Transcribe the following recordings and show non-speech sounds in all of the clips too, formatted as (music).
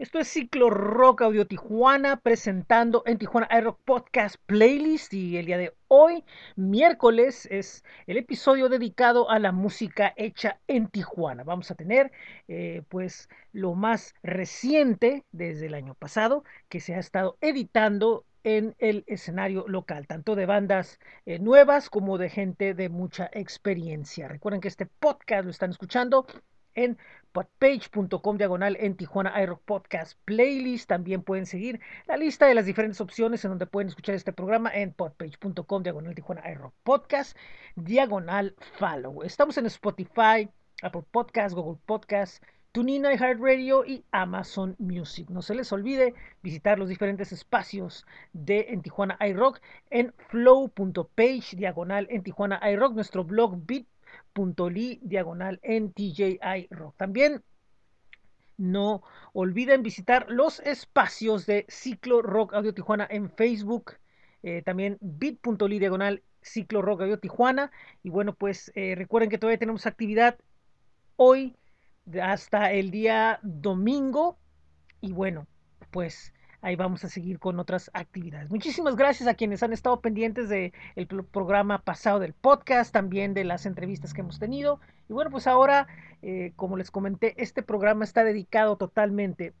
Esto es Ciclo Rock Audio Tijuana presentando en Tijuana iRock Podcast Playlist y el día de hoy, miércoles, es el episodio dedicado a la música hecha en Tijuana. Vamos a tener eh, pues lo más reciente desde el año pasado que se ha estado editando en el escenario local, tanto de bandas eh, nuevas como de gente de mucha experiencia. Recuerden que este podcast lo están escuchando en podpage.com diagonal en Tijuana iRock Podcast Playlist. También pueden seguir la lista de las diferentes opciones en donde pueden escuchar este programa en podpage.com diagonal Tijuana iRock Podcast diagonal follow. Estamos en Spotify, Apple Podcast, Google Podcast, TuneIn, iHeartRadio y Amazon Music. No se les olvide visitar los diferentes espacios de En Tijuana iRock en flow.page diagonal en Tijuana iRock, nuestro blog bit .ly diagonal en TJI Rock. También no olviden visitar los espacios de Ciclo Rock Audio Tijuana en Facebook. Eh, también bit.ly diagonal Ciclo Rock Audio Tijuana. Y bueno, pues eh, recuerden que todavía tenemos actividad hoy hasta el día domingo. Y bueno, pues ahí vamos a seguir con otras actividades. Muchísimas gracias a quienes han estado pendientes del programa pasado del podcast, también de las entrevistas que hemos tenido. Y bueno, pues ahora, eh, como les comenté, este programa está dedicado totalmente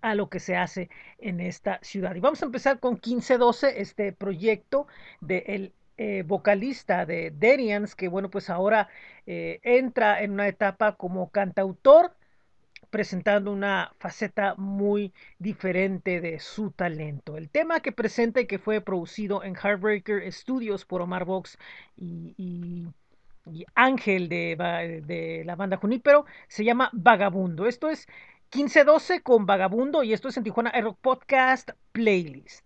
a lo que se hace en esta ciudad. Y vamos a empezar con 1512, este proyecto del eh, vocalista de Derians, que bueno, pues ahora eh, entra en una etapa como cantautor presentando una faceta muy diferente de su talento. El tema que presenta y que fue producido en Heartbreaker Studios por Omar Vox y, Ángel de, la banda Junípero se llama Vagabundo. Esto es 1512 con Vagabundo y esto es en Tijuana Rock Podcast Playlist.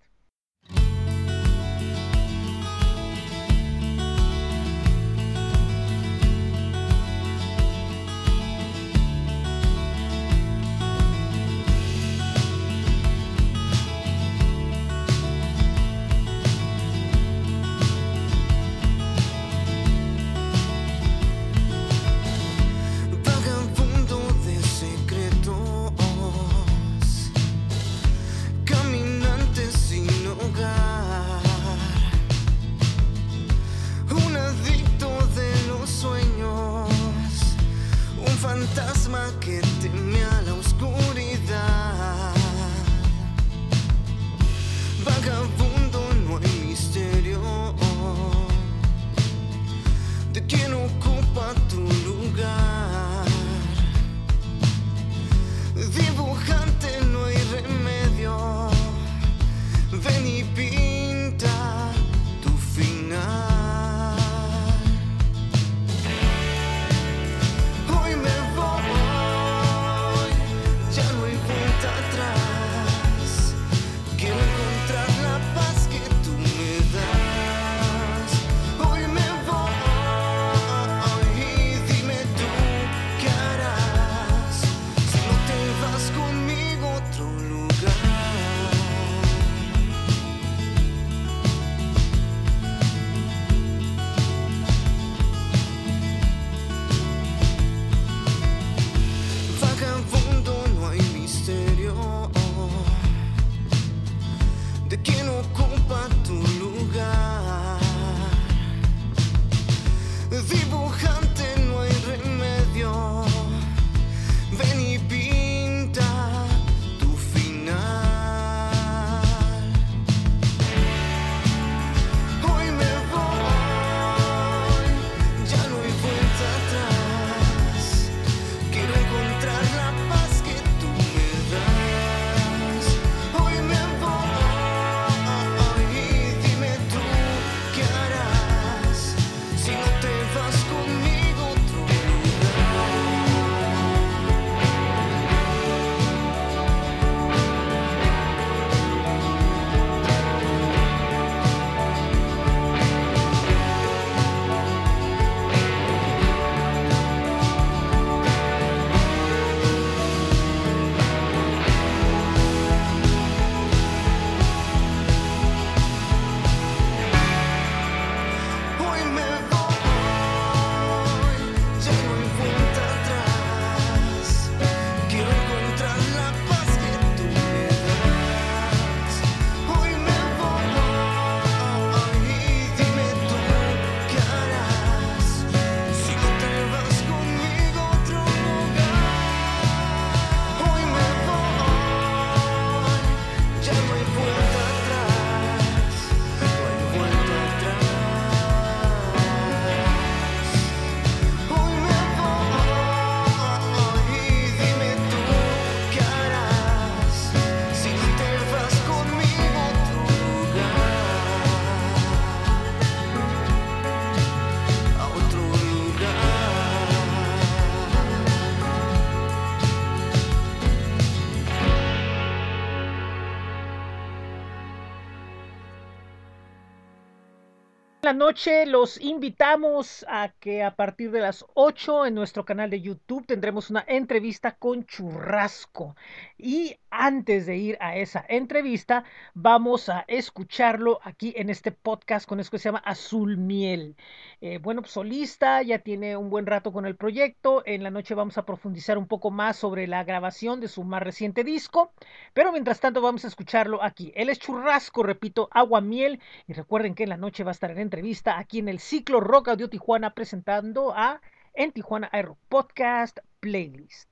La noche los invitamos a que a partir de las 8 en nuestro canal de YouTube tendremos una entrevista con Churrasco. Y antes de ir a esa entrevista, vamos a escucharlo aquí en este podcast con esto que se llama Azul Miel. Eh, bueno, pues, solista, ya tiene un buen rato con el proyecto. En la noche vamos a profundizar un poco más sobre la grabación de su más reciente disco. Pero mientras tanto, vamos a escucharlo aquí. Él es Churrasco, repito, Agua Miel. Y recuerden que en la noche va a estar en entrevista aquí en el ciclo Rock Audio Tijuana presentando a En Tijuana Aero Podcast Playlist.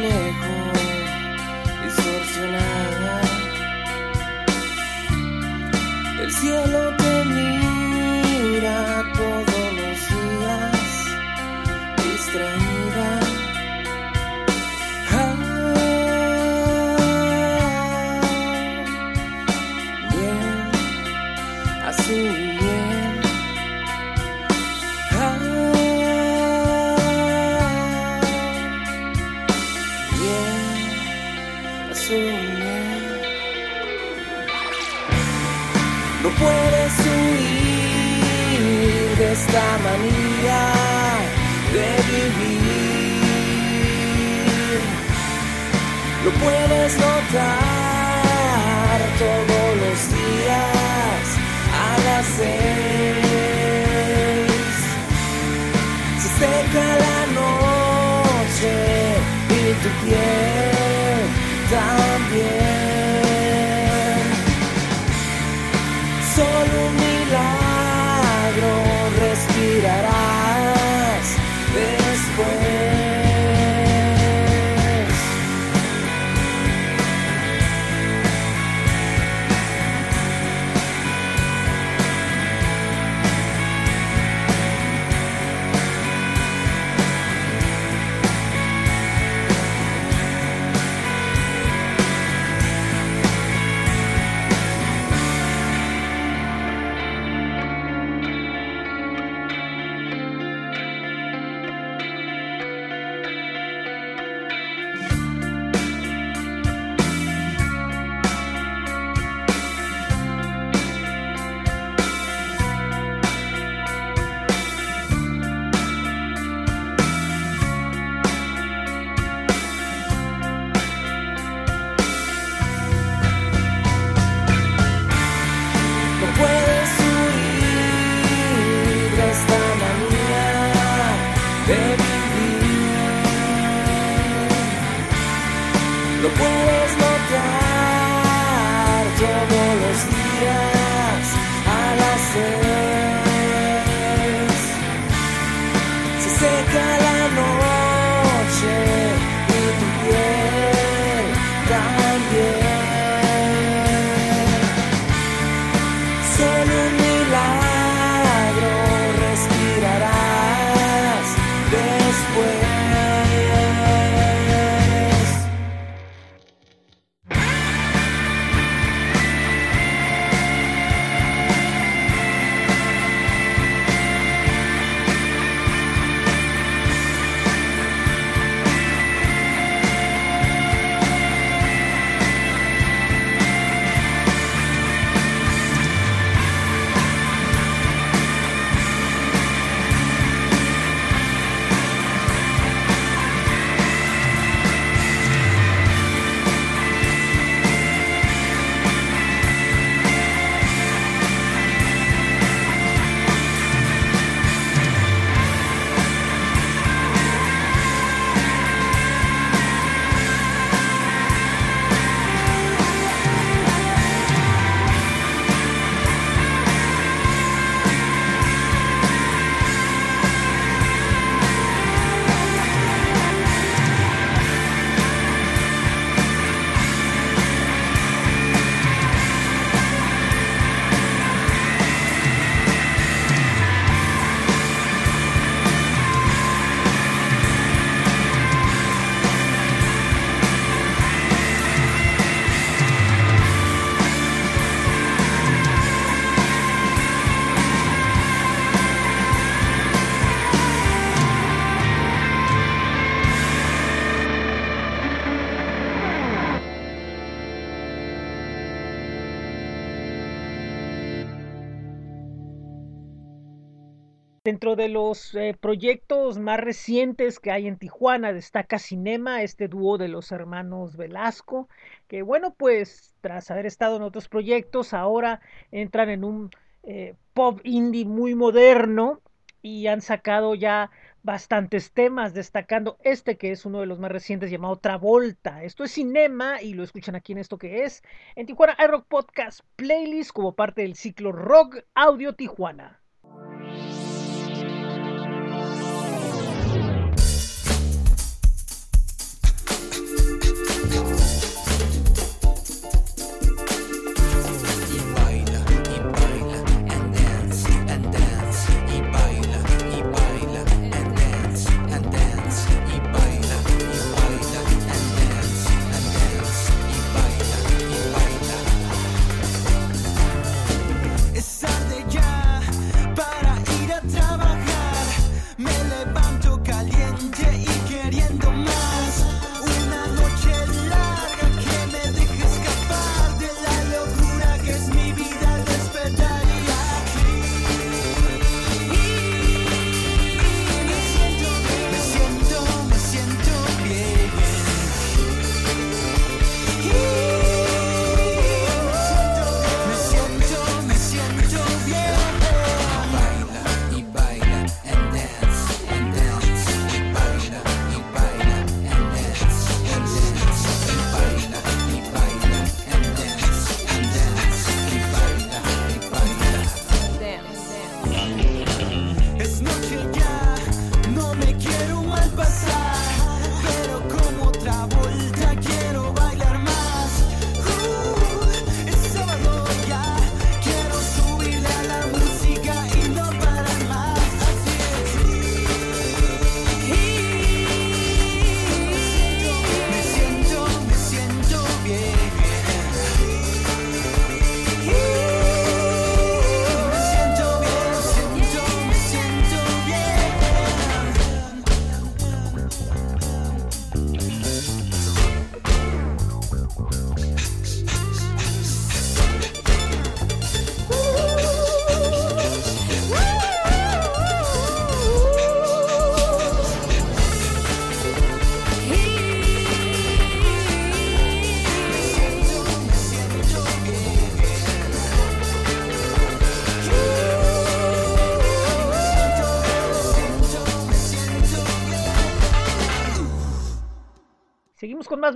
floor. Esta manía de vivir. Lo puedes notar De los eh, proyectos más recientes que hay en Tijuana destaca Cinema, este dúo de los hermanos Velasco, que bueno, pues tras haber estado en otros proyectos, ahora entran en un eh, pop indie muy moderno y han sacado ya bastantes temas, destacando este que es uno de los más recientes llamado Travolta. Esto es Cinema y lo escuchan aquí en esto que es en Tijuana iRock Podcast Playlist como parte del ciclo Rock Audio Tijuana.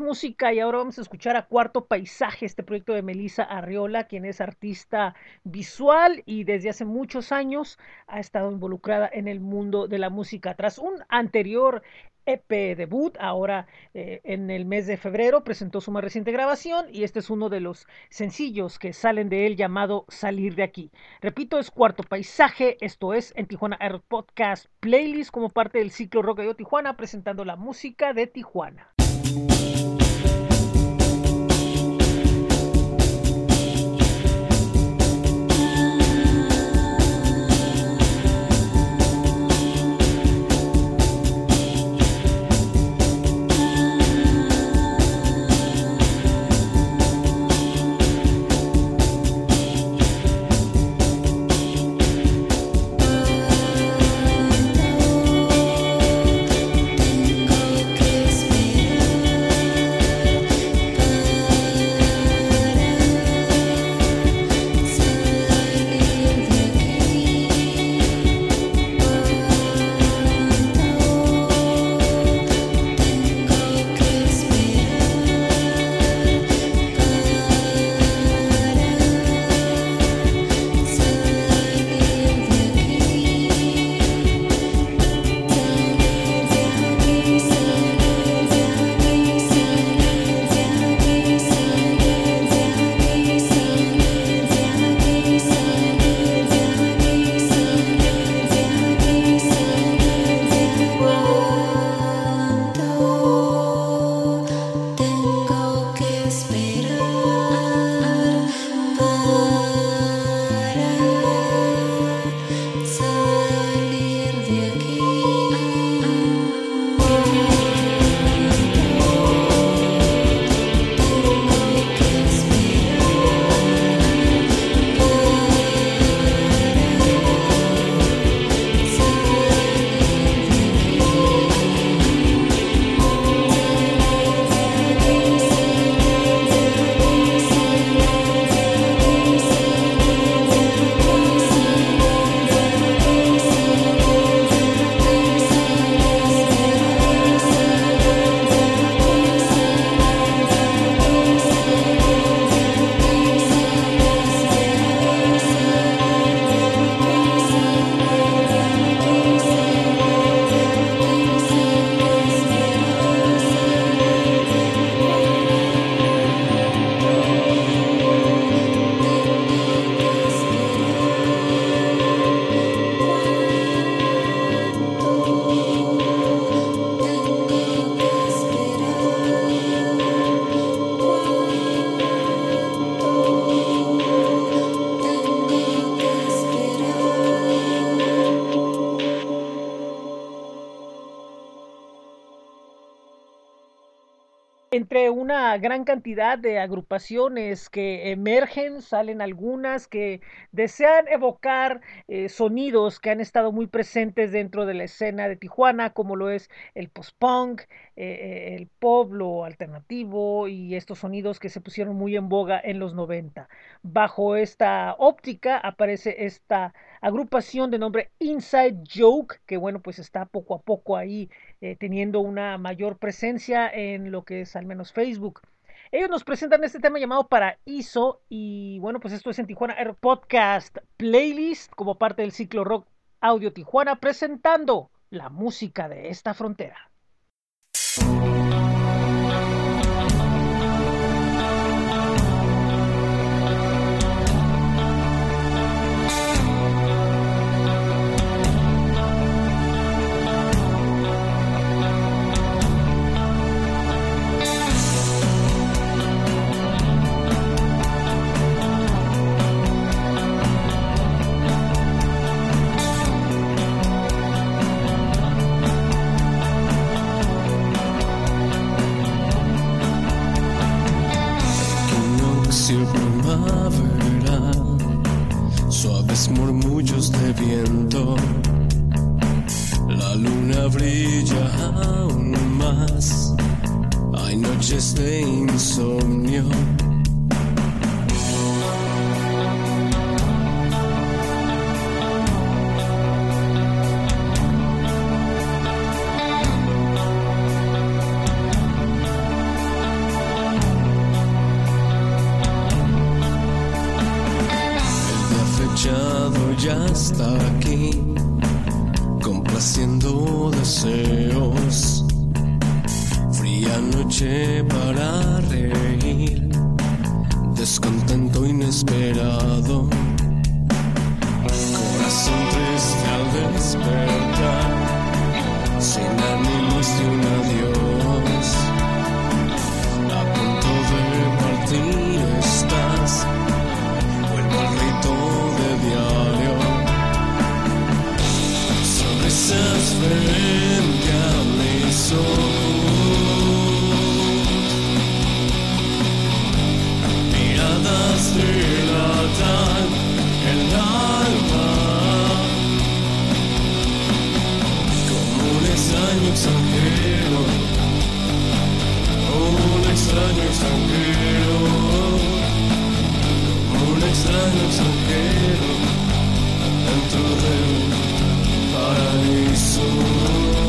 Música y ahora vamos a escuchar a Cuarto Paisaje, este proyecto de Melissa Arriola, quien es artista visual y desde hace muchos años ha estado involucrada en el mundo de la música. Tras un anterior EP debut, ahora eh, en el mes de febrero presentó su más reciente grabación y este es uno de los sencillos que salen de él llamado Salir de aquí. Repito, es Cuarto Paisaje, esto es en Tijuana Air Podcast Playlist como parte del ciclo Rock de Tijuana presentando la música de Tijuana. Una gran cantidad de agrupaciones que emergen, salen algunas que desean evocar eh, sonidos que han estado muy presentes dentro de la escena de Tijuana, como lo es el post-punk, eh, el pop, lo alternativo y estos sonidos que se pusieron muy en boga en los 90. Bajo esta óptica aparece esta agrupación de nombre Inside Joke, que bueno, pues está poco a poco ahí eh, teniendo una mayor presencia en lo que es al menos Facebook. Ellos nos presentan este tema llamado Paraíso y bueno, pues esto es en Tijuana Air Podcast Playlist como parte del ciclo Rock Audio Tijuana presentando la música de esta frontera. Extraño extranjero, un extraño extranjero, un extraño extranjero. Dentro del paraíso.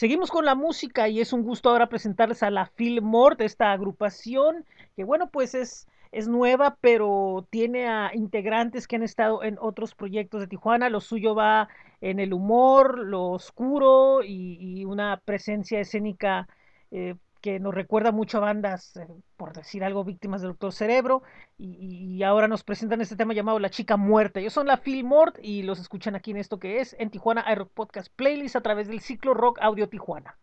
Seguimos con la música y es un gusto ahora presentarles a la Phil Mort, esta agrupación que bueno pues es, es nueva pero tiene a integrantes que han estado en otros proyectos de Tijuana, lo suyo va en el humor, lo oscuro y, y una presencia escénica eh, que nos recuerda mucho a bandas, eh, por decir algo, víctimas del Doctor Cerebro, y, ahora nos presentan este tema llamado La Chica Muerta. Ellos son la Phil Mort y los escuchan aquí en esto que es en Tijuana iRock Podcast Playlist a través del ciclo Rock Audio Tijuana.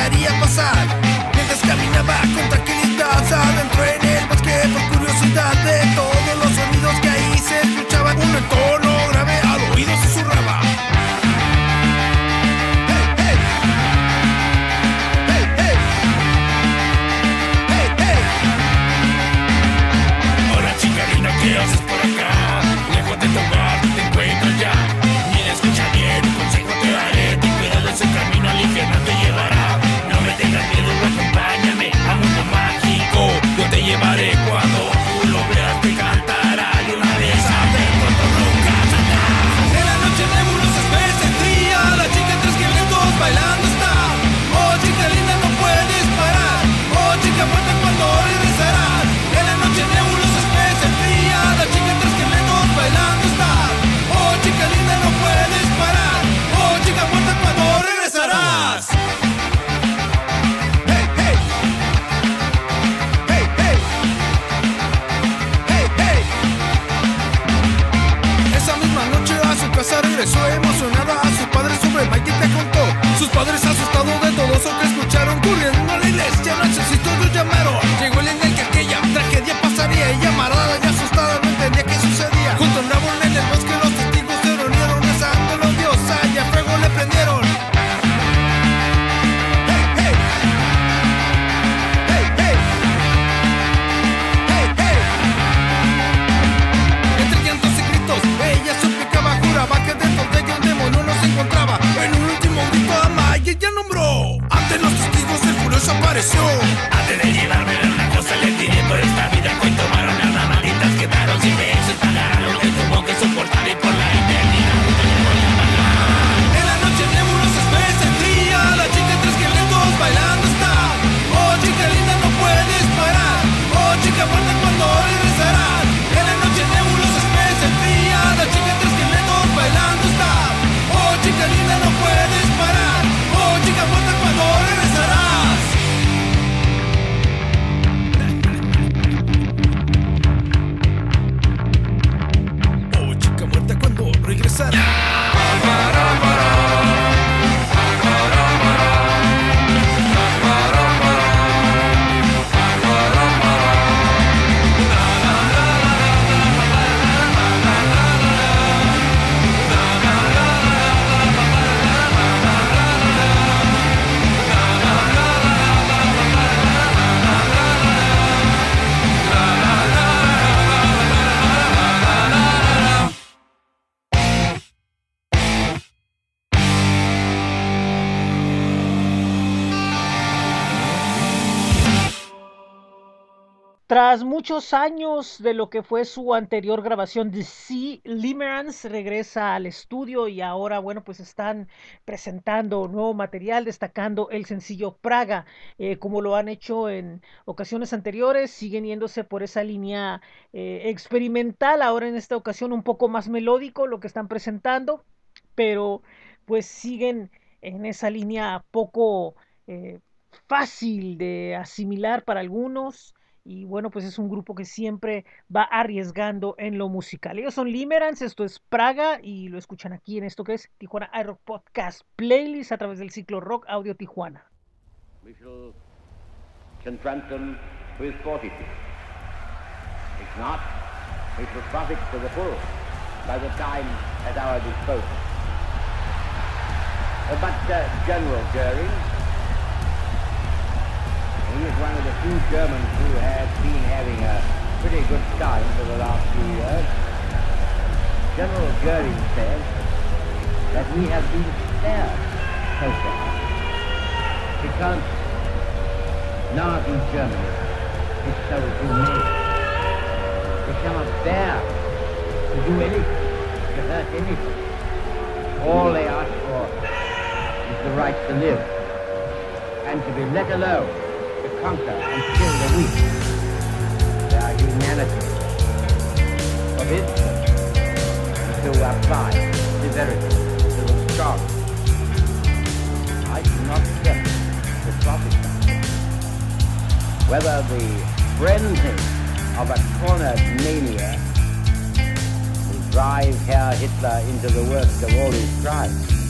Llegaría a pasar. Mientras caminaba con muchos años de lo que fue su anterior grabación de Sea Limerence, regresa al estudio y ahora, bueno, pues están presentando nuevo material, destacando el sencillo Praga, eh, como lo han hecho en ocasiones anteriores, siguen yéndose por esa línea eh, experimental, ahora en esta ocasión un poco más melódico lo que están presentando, pero pues siguen en esa línea poco eh, fácil de asimilar para algunos y bueno, pues es un grupo que siempre va arriesgando en lo musical. Ellos son Limerance, esto es Praga y lo escuchan aquí en esto que es Tijuana iRock Podcast Playlist a través del ciclo Rock Audio Tijuana. We shall confront them with fortitude. If not, which will profit to the full by the time at our disposal. But uh, General Goering, he is one of the few Germans who has been having a pretty good time for the last few years. General Goering says that we have been spared so far because Nazi Germany is so humane. They cannot bear to do anything, to hurt anything. All they ask for is the right to live and to be let alone conquer and kill the weak. Their humanity forbids them to apply severity to the strong. I do not accept the prophesy whether the frenzy of a cornered mania will drive Herr Hitler into the worst of all his crimes.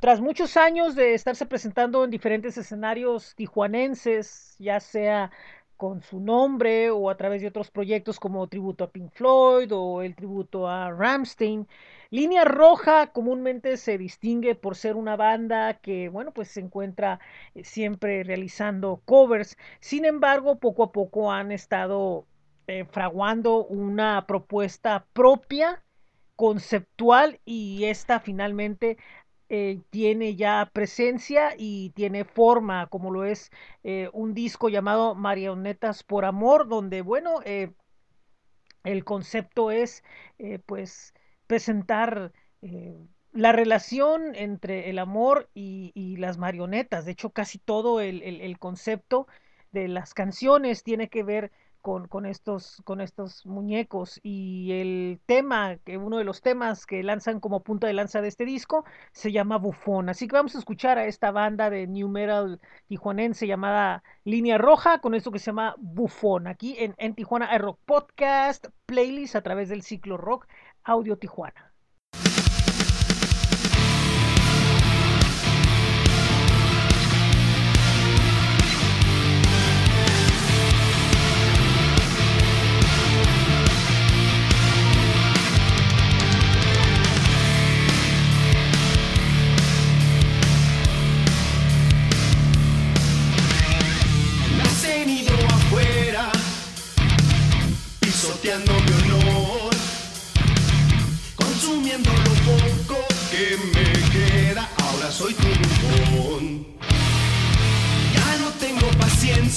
Tras muchos años de estarse presentando en diferentes escenarios tijuanenses, ya sea con su nombre o a través de otros proyectos como tributo a Pink Floyd o el tributo a Ramstein, Línea Roja comúnmente se distingue por ser una banda que, bueno, pues se encuentra eh, siempre realizando covers. Sin embargo, poco a poco han estado eh, fraguando una propuesta propia, conceptual, y esta finalmente eh, tiene ya presencia y tiene forma, como lo es eh, un disco llamado Marionetas por Amor, donde, bueno, eh, el concepto es, eh, pues, presentar eh, la relación entre el amor y, las marionetas. De hecho, casi todo el, el- el concepto de las canciones tiene que ver con, con estos, con estos muñecos. Y el tema, que uno de los temas que lanzan como punta de lanza de este disco, se llama Bufón. Así que vamos a escuchar a esta banda de new metal tijuanense llamada Línea Roja con esto que se llama Bufón. Aquí en, en Tijuana Rock Podcast, playlist a través del ciclo rock Audio Tijuana.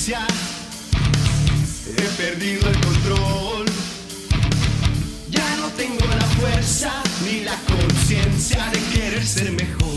He perdido el control. Ya no tengo la fuerza ni la conciencia de querer ser mejor.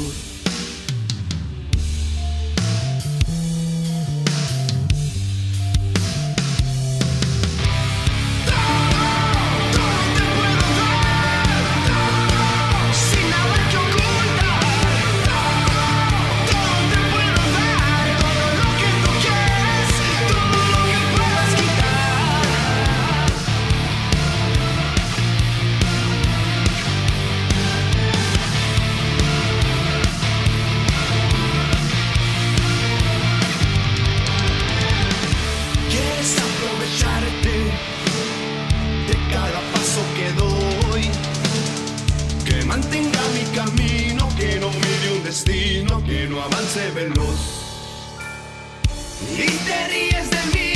Y te ríes de mí,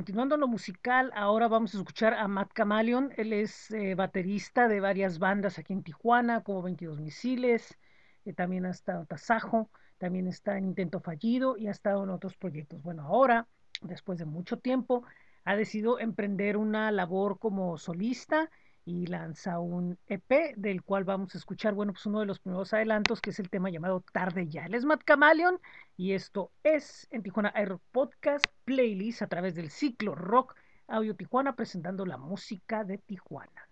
continuando lo musical, ahora vamos a escuchar a Matt Camaleon. Él es eh, baterista de varias bandas aquí en Tijuana, como 22 Misiles, eh, también ha estado Tasajo, también está en Intento Fallido y ha estado en otros proyectos. Bueno, ahora, después de mucho tiempo, ha decidido emprender una labor como solista y lanza un EP del cual vamos a escuchar, bueno, pues uno de los primeros adelantos, que es el tema llamado Tarde Ya. Él es Matt Camaleon y esto es en Tijuana Air Podcast Playlist a través del ciclo Rock Audio Tijuana presentando la música de Tijuana.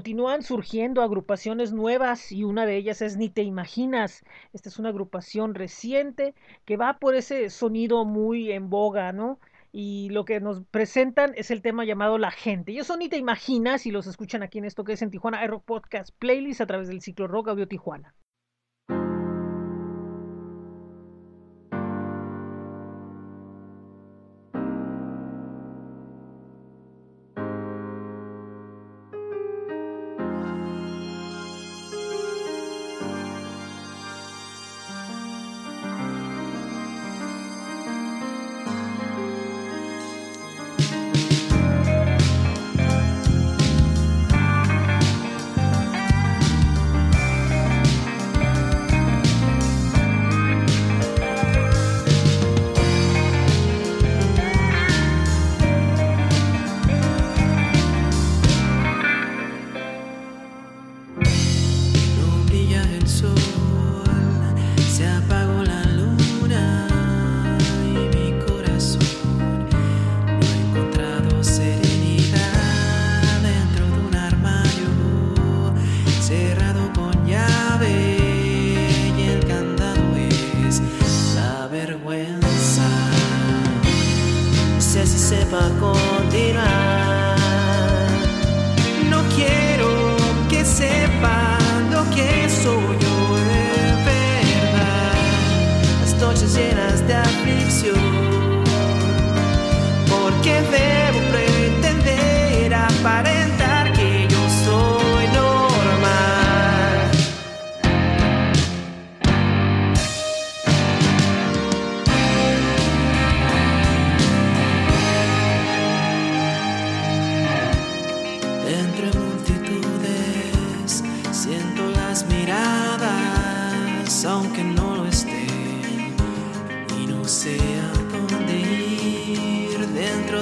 Continúan surgiendo agrupaciones nuevas y una de ellas es Ni Te Imaginas. Esta es una agrupación reciente que va por ese sonido muy en boga, ¿no? Y lo que nos presentan es el tema llamado La Gente. Ellos son Ni Te Imaginas y los escuchan aquí en esto que es en Tijuana Rock Podcast Playlist a través del ciclo Rock Audio Tijuana.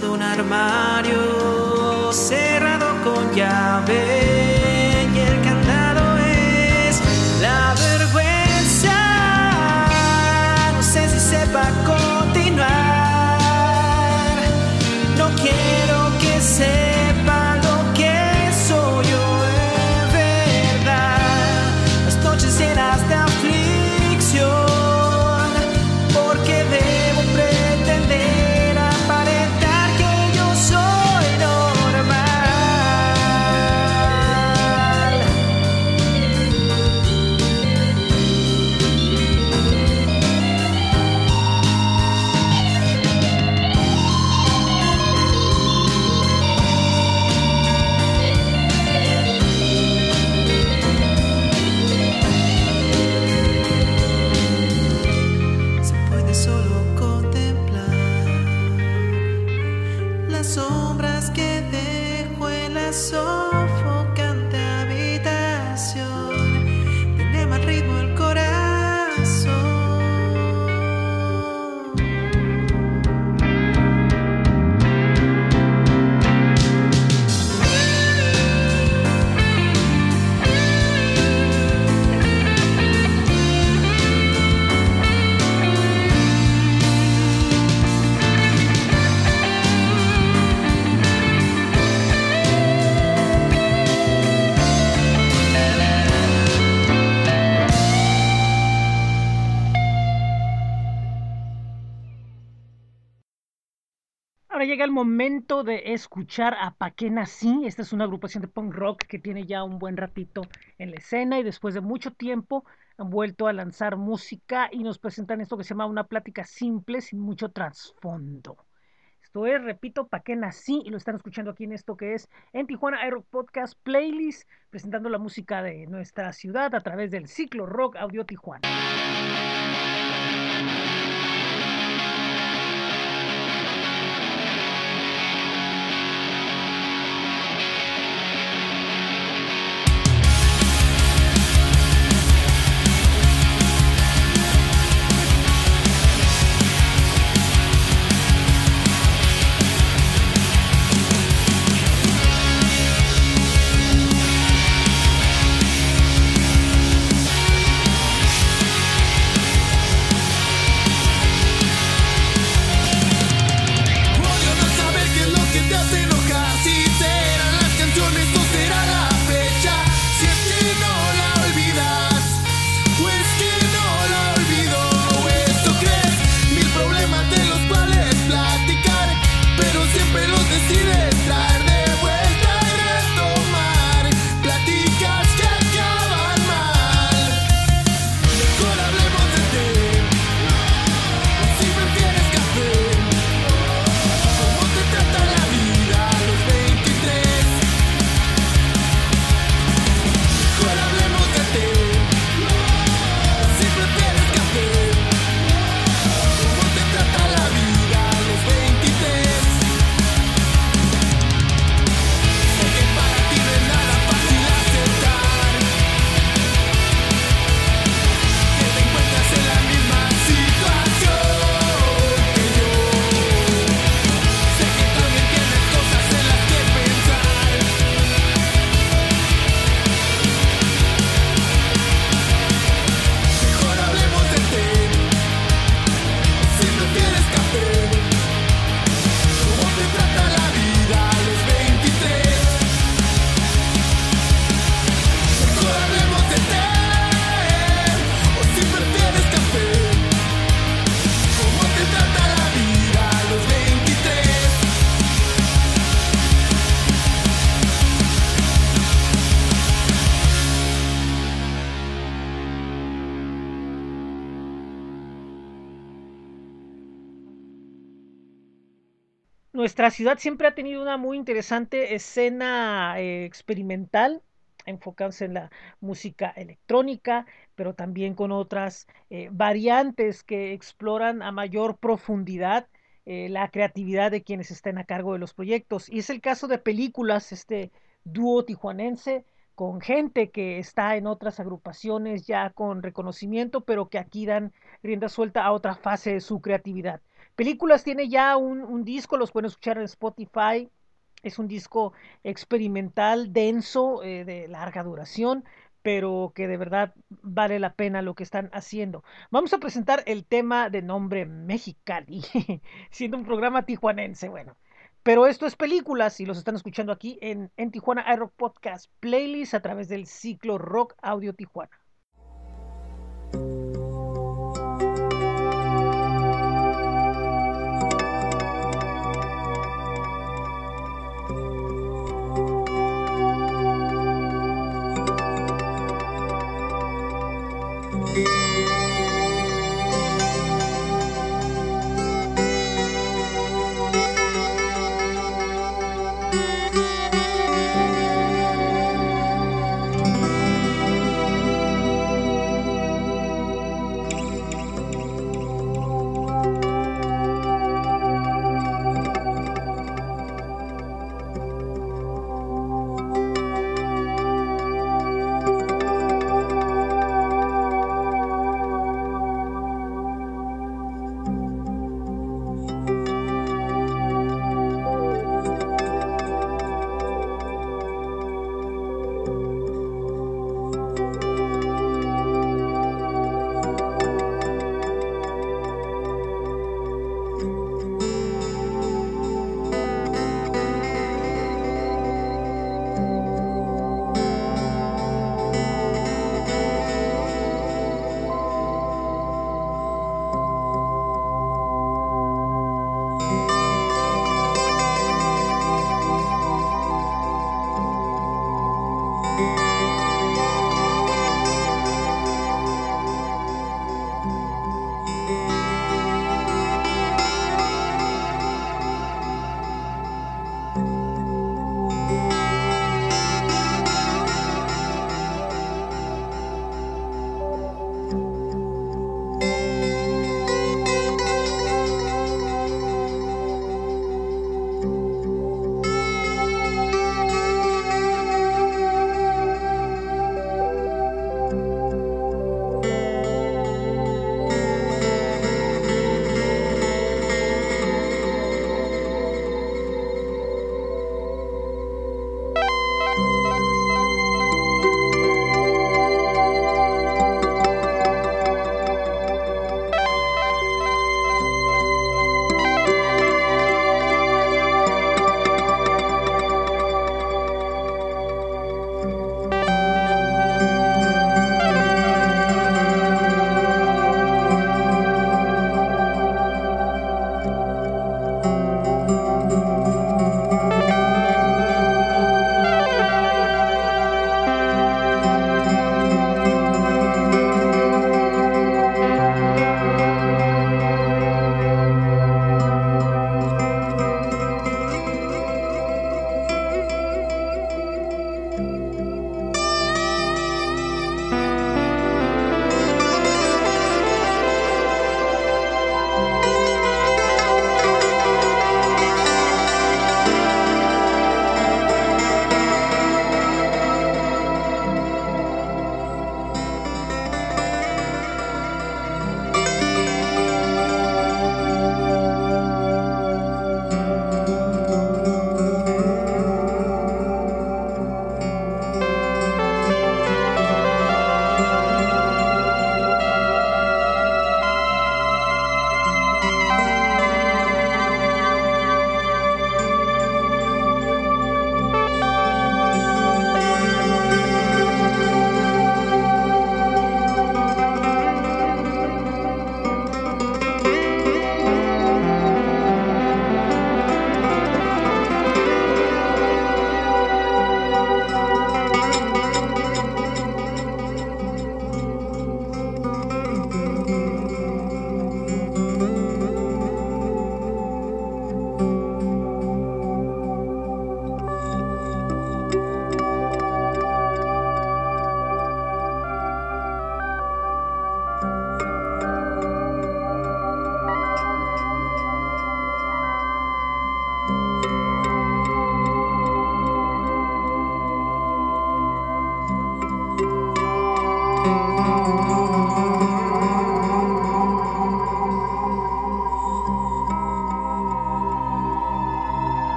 De un armario llega el momento de escuchar a Pa' qué nací. Esta es una agrupación de punk rock que tiene ya un buen ratito en la escena y después de mucho tiempo han vuelto a lanzar música y nos presentan esto que se llama una plática simple sin mucho trasfondo. Esto es, repito, Pa' qué nací y lo están escuchando aquí en esto que es en Tijuana Aero Podcast Playlist, presentando la música de nuestra ciudad a través del ciclo Rock Audio Tijuana. Nuestra ciudad siempre ha tenido una muy interesante escena eh, experimental, enfocarse en la música electrónica, pero también con otras eh, variantes que exploran a mayor profundidad eh, la creatividad de quienes estén a cargo de los proyectos. Y es el caso de películas, este dúo tijuanense con gente que está en otras agrupaciones ya con reconocimiento, pero que aquí dan rienda suelta a otra fase de su creatividad. Películas tiene ya un, disco, los pueden escuchar en Spotify. Es un disco experimental, denso, eh, de larga duración, pero que de verdad vale la pena lo que están haciendo. Vamos a presentar el tema de nombre Mexicali, (laughs) siendo un programa tijuanense, bueno. Pero esto es películas y los están escuchando aquí en, en Tijuana iRock Podcast Playlist a través del ciclo Rock Audio Tijuana.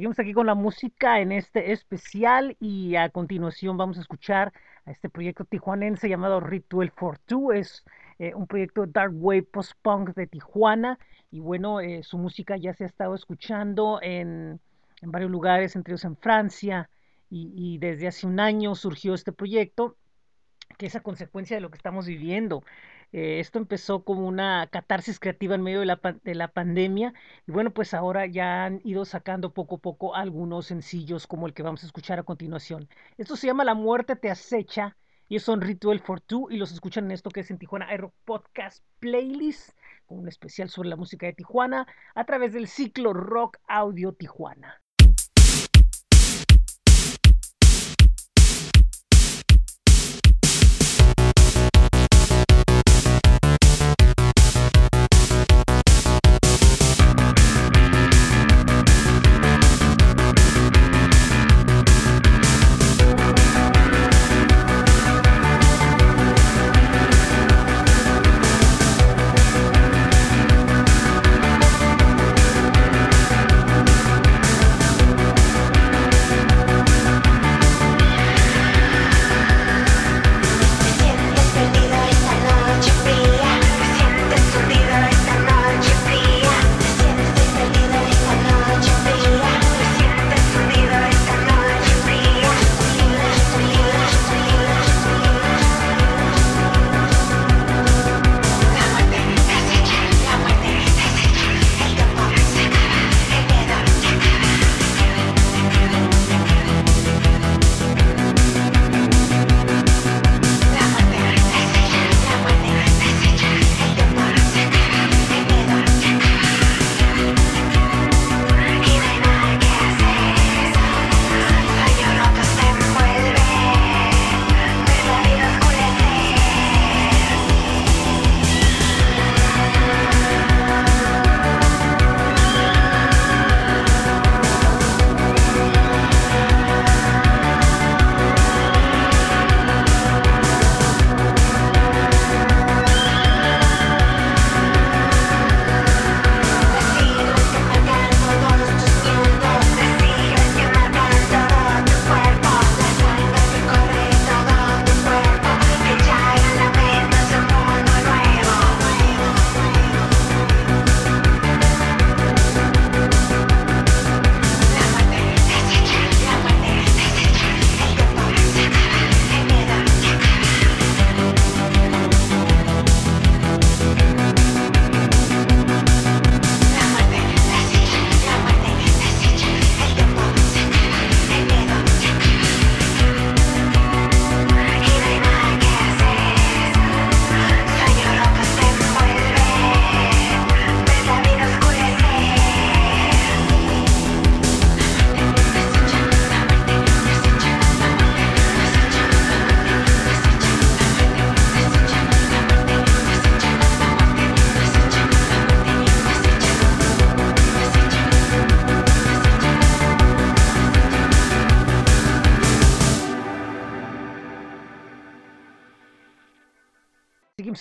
seguimos aquí con la música en este especial y a continuación vamos a escuchar a este proyecto tijuanense llamado Ritual for Two. Es eh, un proyecto dark wave post-punk de Tijuana y bueno, eh, su música ya se ha estado escuchando en, en varios lugares, entre ellos en Francia y, y desde hace un año surgió este proyecto que es a consecuencia de lo que estamos viviendo. Eh, esto empezó como una catarsis creativa en medio de la, de la, pandemia y bueno, pues ahora ya han ido sacando poco a poco algunos sencillos como el que vamos a escuchar a continuación. Esto se llama La muerte te acecha y son Ritual for Two y los escuchan en esto que es en Tijuana Aero Podcast Playlist con un especial sobre la música de Tijuana a través del ciclo Rock Audio Tijuana.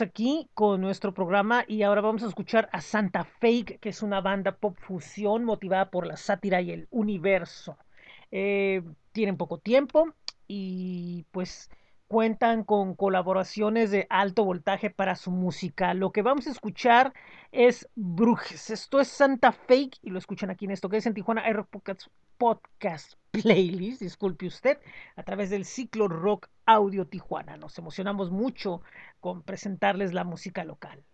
Aquí con nuestro programa y ahora vamos a escuchar a Santa Fake, que es una banda pop fusión motivada por la sátira y el universo. Eh, tienen poco tiempo y pues cuentan con colaboraciones de alto voltaje para su música. Lo que vamos a escuchar es Brujes. Esto es Santa Fake y lo escuchan aquí en esto que es en Tijuana Air Podcast Playlist, disculpe usted, a través del ciclo Rock Audio Tijuana. Nos emocionamos mucho con presentarles la música local.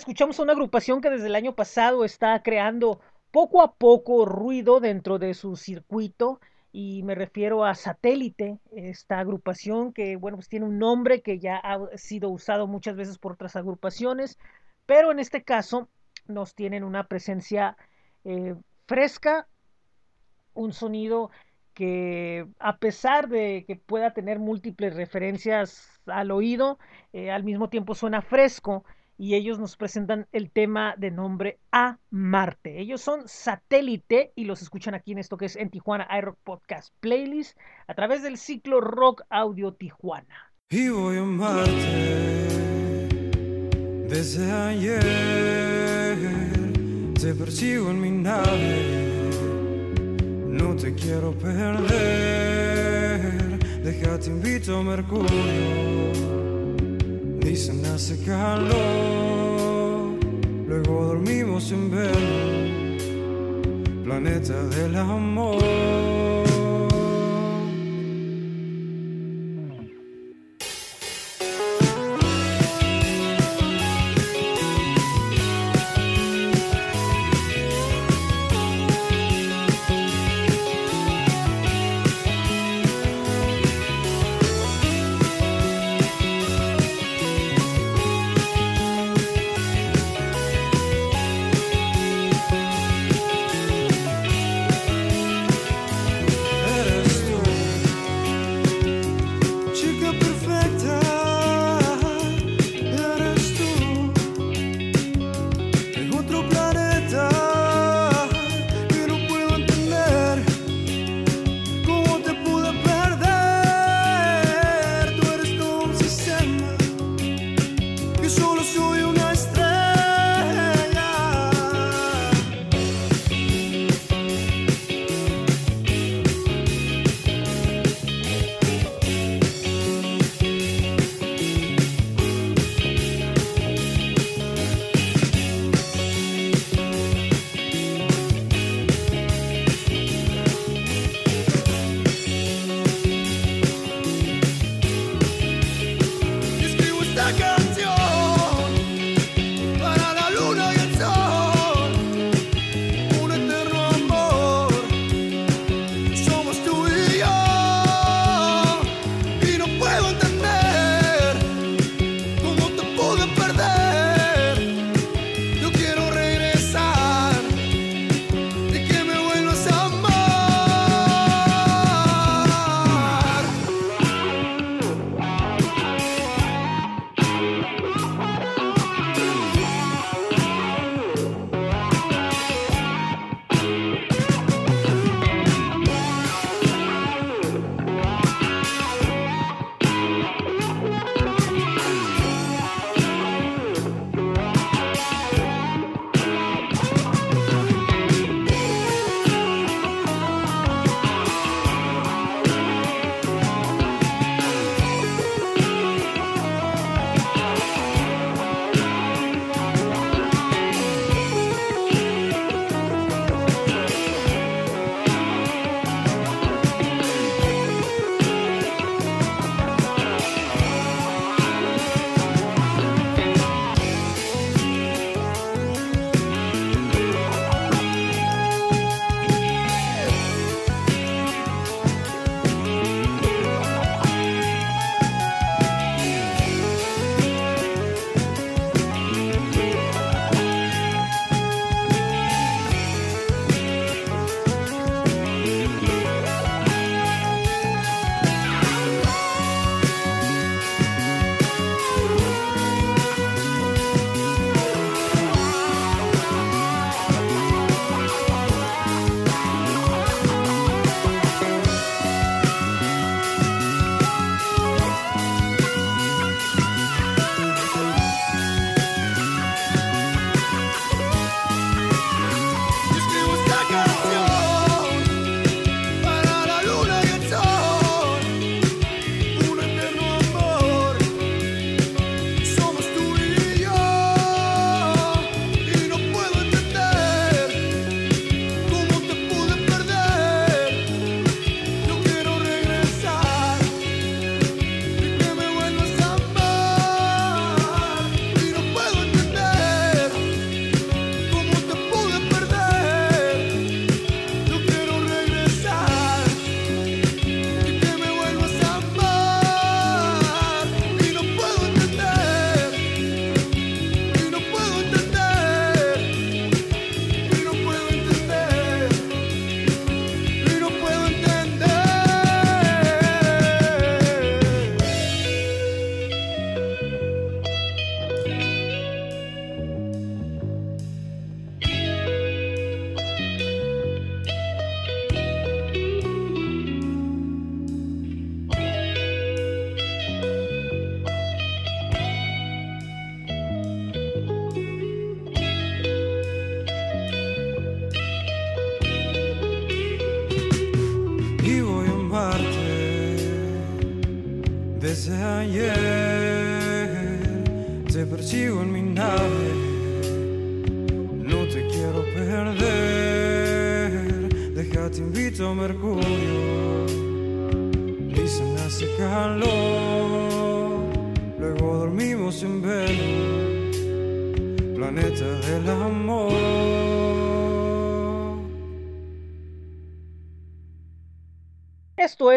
Escuchamos a una agrupación que desde el año pasado está creando poco a poco ruido dentro de su circuito y me refiero a Satélite, esta agrupación que, bueno, pues tiene un nombre que ya ha sido usado muchas veces por otras agrupaciones, pero en este caso nos tienen una presencia eh, fresca, un sonido que a pesar de que pueda tener múltiples referencias al oído, eh, al mismo tiempo suena fresco y ellos nos presentan el tema de nombre A Marte. Ellos son satélite y los escuchan aquí en esto que es en Tijuana iRock Podcast Playlist a través del ciclo Rock Audio Tijuana. Y voy a amarte desde ayer. Te persigo en mi nave. No te quiero perder. Déjate invito a Mercurio. Dicen hace calor. Luego dormimos en Venus. Planeta del amor.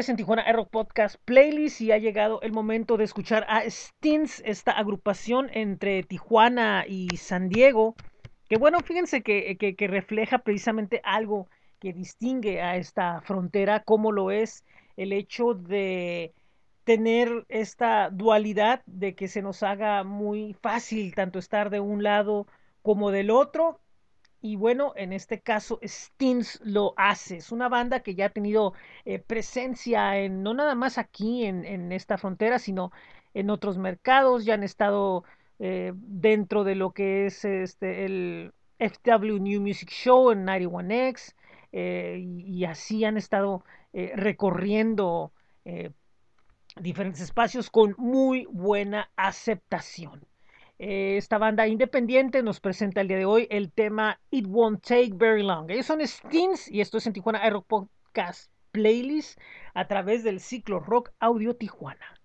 En Tijuana Rock Podcast Playlist y ha llegado el momento de escuchar a Stins, esta agrupación entre Tijuana y San Diego, que bueno, fíjense que, que- que refleja precisamente algo que distingue a esta frontera, como lo es el hecho de tener esta dualidad de que se nos haga muy fácil tanto estar de un lado como del otro y bueno, en este caso, Stins lo hace. Es una banda que ya ha tenido eh, presencia en, no nada más aquí en, en esta frontera, sino en otros mercados. Ya han estado eh, dentro de lo que es este, el FW New Music Show en 91X. eh, y, así han estado recorriendo diferentes espacios con muy buena aceptación. Eh, Esta banda independiente nos presenta el día de hoy el tema It Won't Take Very Long. Ellos son Steens y esto es en Tijuana Aero Podcast Playlist a través del ciclo Rock Audio Tijuana.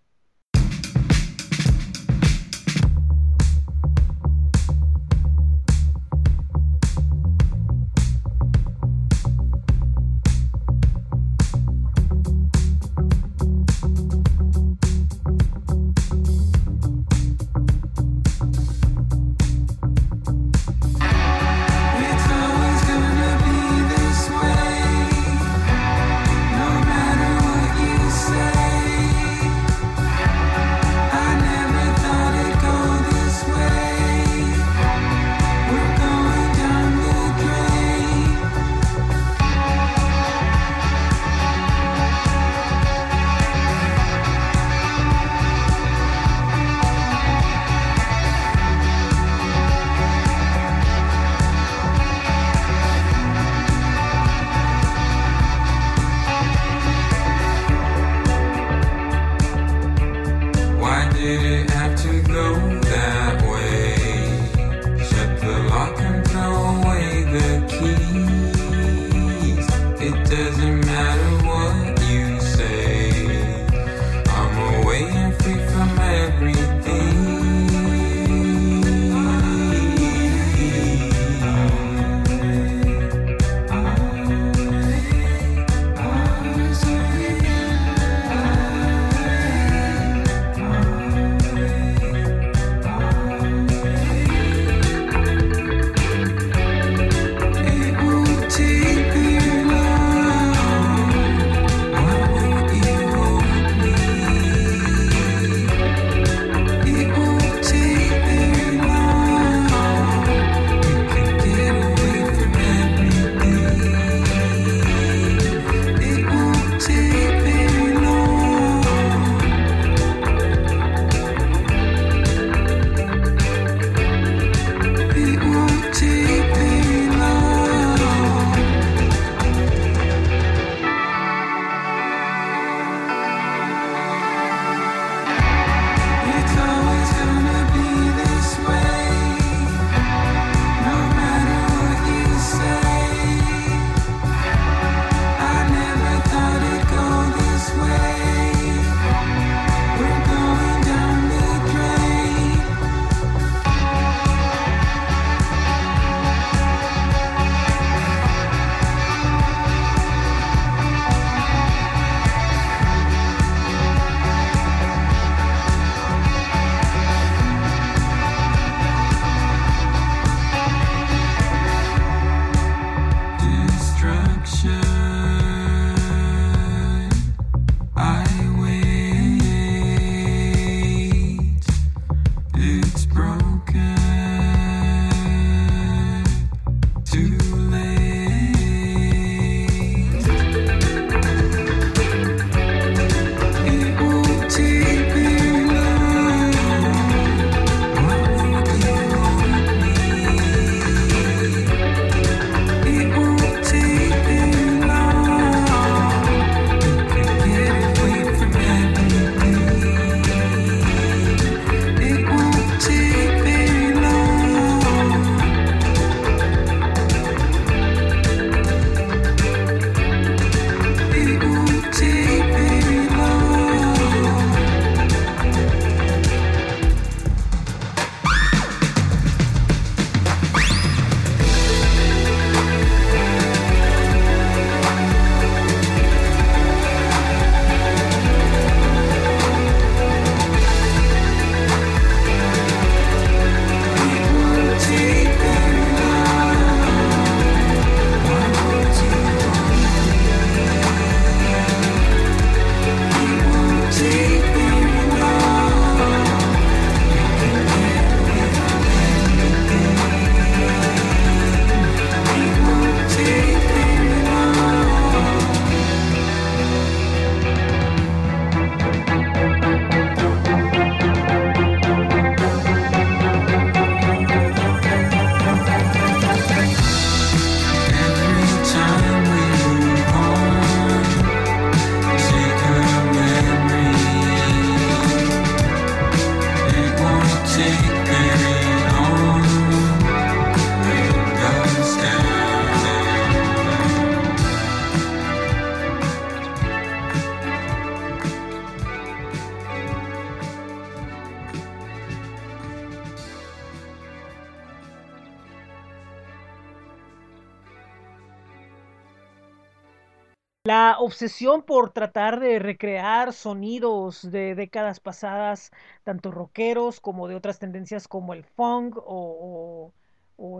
Obsesión por tratar de recrear sonidos de décadas pasadas, tanto rockeros como de otras tendencias como el funk o,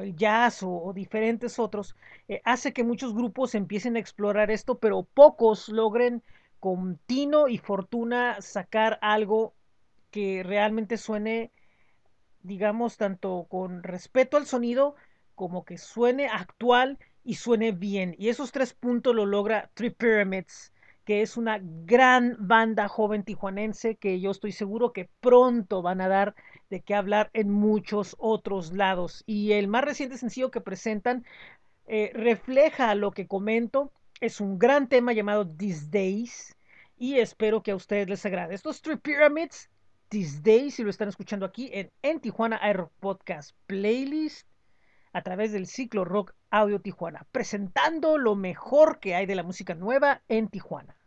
el jazz o, o diferentes otros, eh, hace que muchos grupos empiecen a explorar esto, pero pocos logren con tino y fortuna sacar algo que realmente suene digamos, tanto con respeto al sonido como que suene actual y suene bien. Y esos tres puntos lo logra Three Pyramids, que es una gran banda joven tijuanense que yo estoy seguro que pronto van a dar de qué hablar en muchos otros lados. Y el más reciente sencillo que presentan eh, refleja lo que comento. Es un gran tema llamado These Days y espero que a ustedes les agrade. Estos Three Pyramids, These Days, si lo están escuchando aquí en, en Tijuana Air Podcast Playlist a través del ciclo Rock Audio Tijuana, presentando lo mejor que hay de la música nueva en Tijuana.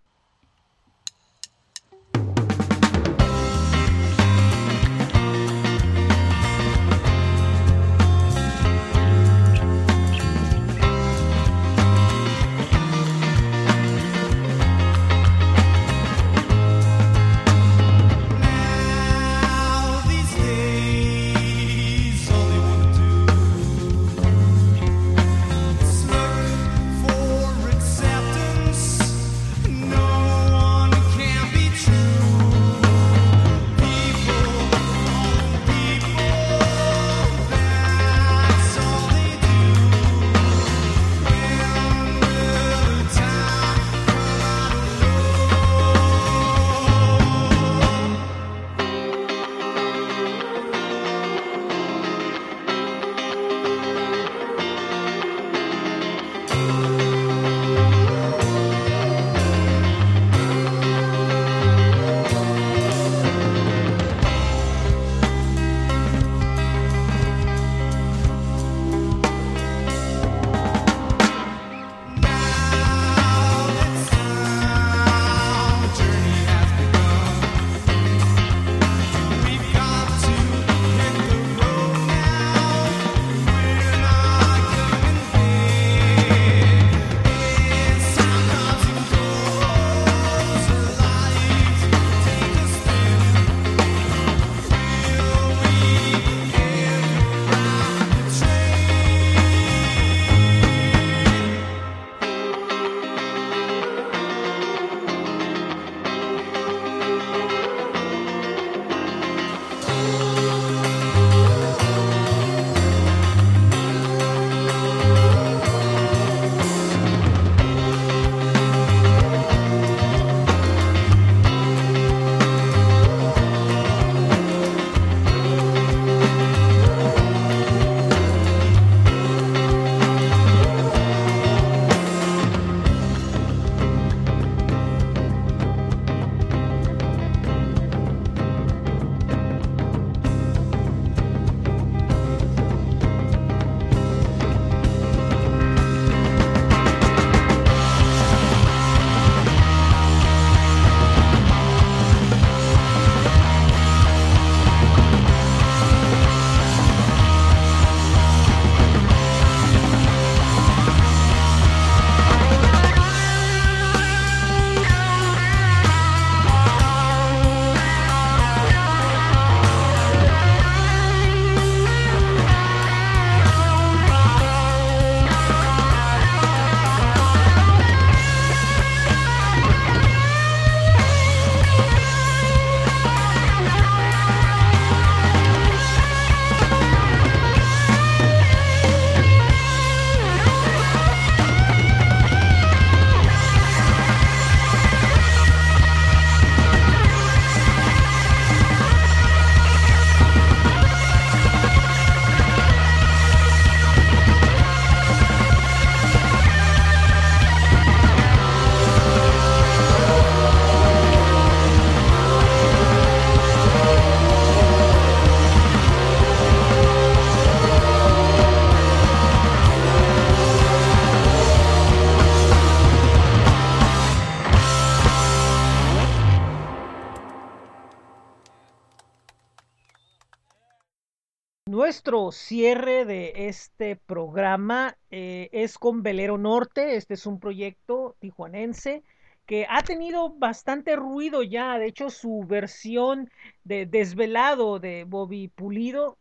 Cierre de este programa eh, es con Velero Norte. Este es un proyecto tijuanense que ha tenido bastante ruido ya. De hecho, su versión de Desvelado de Bobby Pulido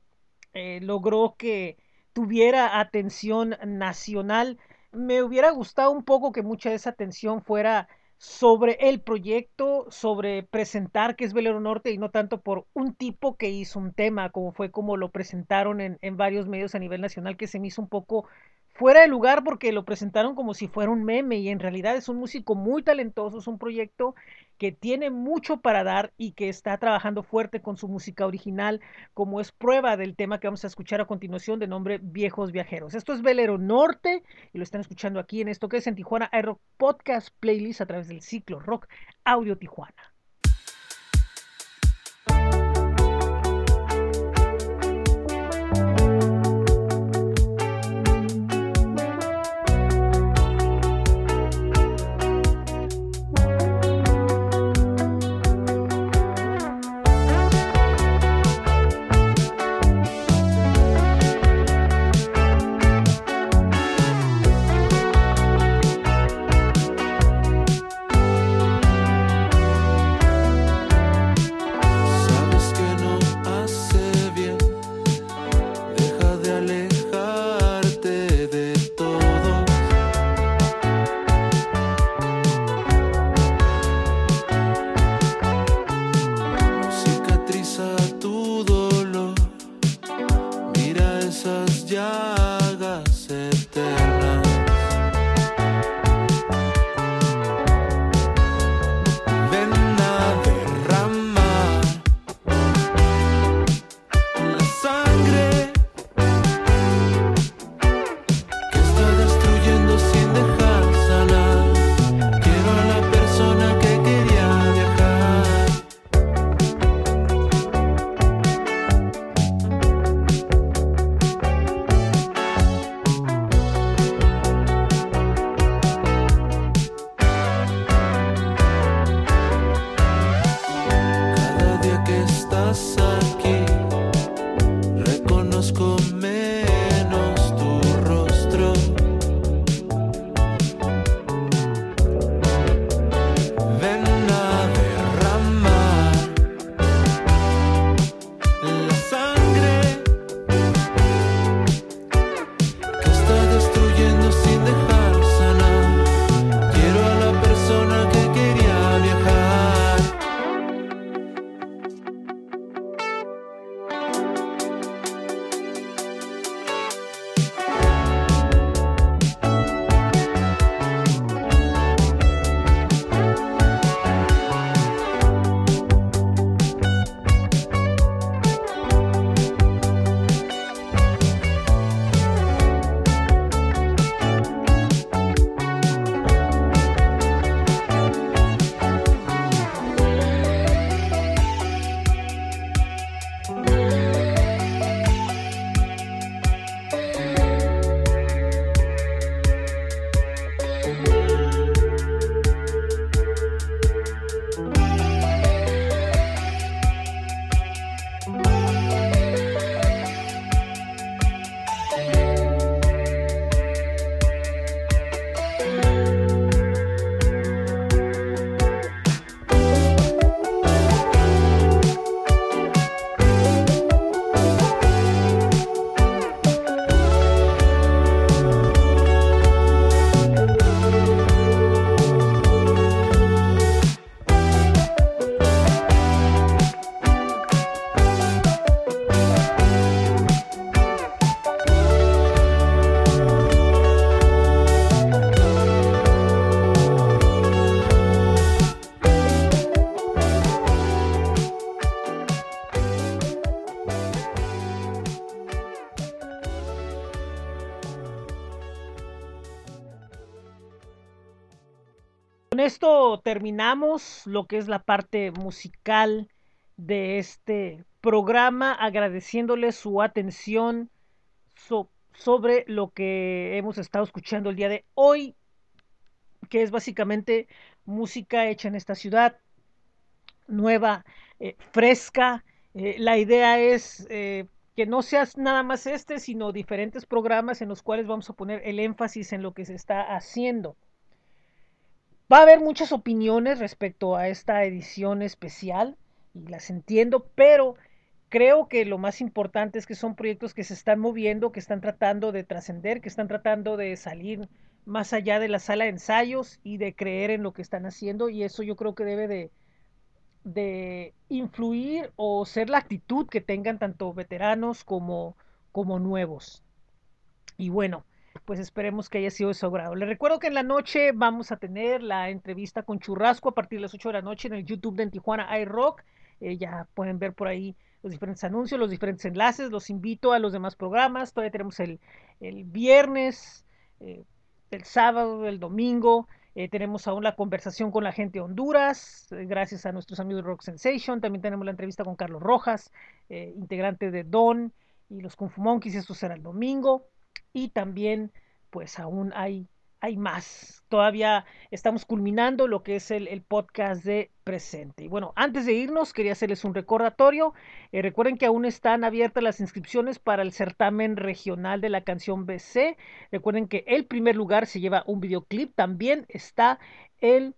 eh, logró que tuviera atención nacional. Me hubiera gustado un poco que mucha de esa atención fuera sobre el proyecto, sobre presentar qué es Velero Norte y no tanto por un tipo que hizo un tema, como fue como lo presentaron en, en varios medios a nivel nacional, que se me hizo un poco fuera de lugar porque lo presentaron como si fuera un meme y en realidad es un músico muy talentoso, es un proyecto que tiene mucho para dar y que está trabajando fuerte con su música original, como es prueba del tema que vamos a escuchar a continuación de nombre Viejos Viajeros. Esto es Velero Norte y lo están escuchando aquí en esto que es en Tijuana Aero Podcast Playlist a través del ciclo Rock Audio Tijuana. Terminamos lo que es la parte musical de este programa, agradeciéndole su atención so- sobre lo que hemos estado escuchando el día de hoy, que es básicamente música hecha en esta ciudad, nueva, eh, fresca. Eh, la idea es eh, que no sea nada más este, sino diferentes programas en los cuales vamos a poner el énfasis en lo que se está haciendo. Va a haber muchas opiniones respecto a esta edición especial y las entiendo, pero creo que lo más importante es que son proyectos que se están moviendo, que están tratando de trascender, que están tratando de salir más allá de la sala de ensayos y de creer en lo que están haciendo y eso yo creo que debe de, de influir o ser la actitud que tengan tanto veteranos como, como nuevos. Y bueno, pues esperemos que haya sido de su agrado. Les recuerdo que en la noche vamos a tener la entrevista con Churrasco a partir de las 8 de la noche en el YouTube de en Tijuana iRock. Eh, ya pueden ver por ahí los diferentes anuncios, los diferentes enlaces. Los invito a los demás programas. Todavía tenemos el, el viernes, eh, el sábado, el domingo. Eh, tenemos aún la conversación con la gente de Honduras, gracias a nuestros amigos de Rock Sensation. También tenemos la entrevista con Carlos Rojas, integrante de Don y los Kung Fu Monkeys. Esto será el domingo. Y también, pues aún hay, hay más. Todavía estamos culminando lo que es el, podcast de presente. Y bueno, antes de irnos, quería hacerles un recordatorio. Eh, recuerden que aún están abiertas las inscripciones para el certamen regional de la canción BC. Recuerden que el primer lugar se lleva un videoclip. También está el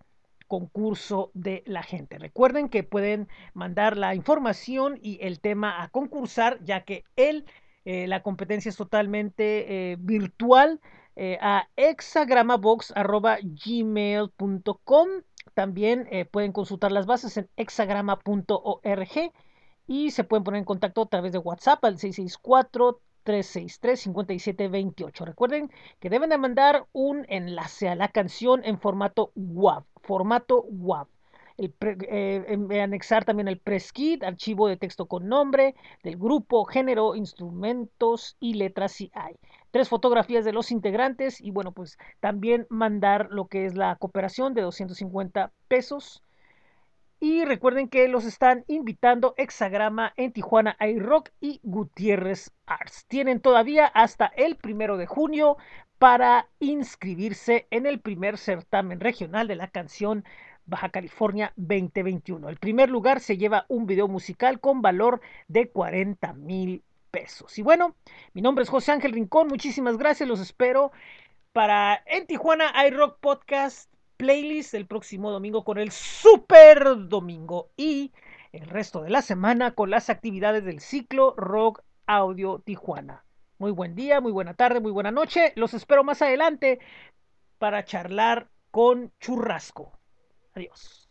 concurso de la gente. Recuerden que pueden mandar la información y el tema a concursar, ya que el, eh, la competencia es totalmente eh, virtual eh, a hexagramabox.gmail.com. También pueden consultar las bases en hexagrama.org y se pueden poner en contacto a través de WhatsApp al 664 363-5728. Recuerden que deben de mandar un enlace a la canción en formato WAV, formato WAV. Eh, anexar también el press kit, archivo de texto con nombre del grupo, género, instrumentos y letras si hay. Tres fotografías de los integrantes y bueno, pues también mandar lo que es la cooperación de 250 pesos. Y recuerden que los están invitando Hexagrama en Tijuana iRock y Gutiérrez Arts. Tienen todavía hasta el primero de junio para inscribirse en el primer certamen regional de la canción Baja California 2021. El primer lugar se lleva un video musical con valor de 40 mil pesos. Y bueno, mi nombre es José Ángel Rincón. Muchísimas gracias. Los espero para en Tijuana iRock Podcast playlist el próximo domingo con el Super Domingo y el resto de la semana con las actividades del ciclo Rock Audio Tijuana. Muy buen día, muy buena tarde, muy buena noche. Los espero más adelante para charlar con Churrasco. Adiós.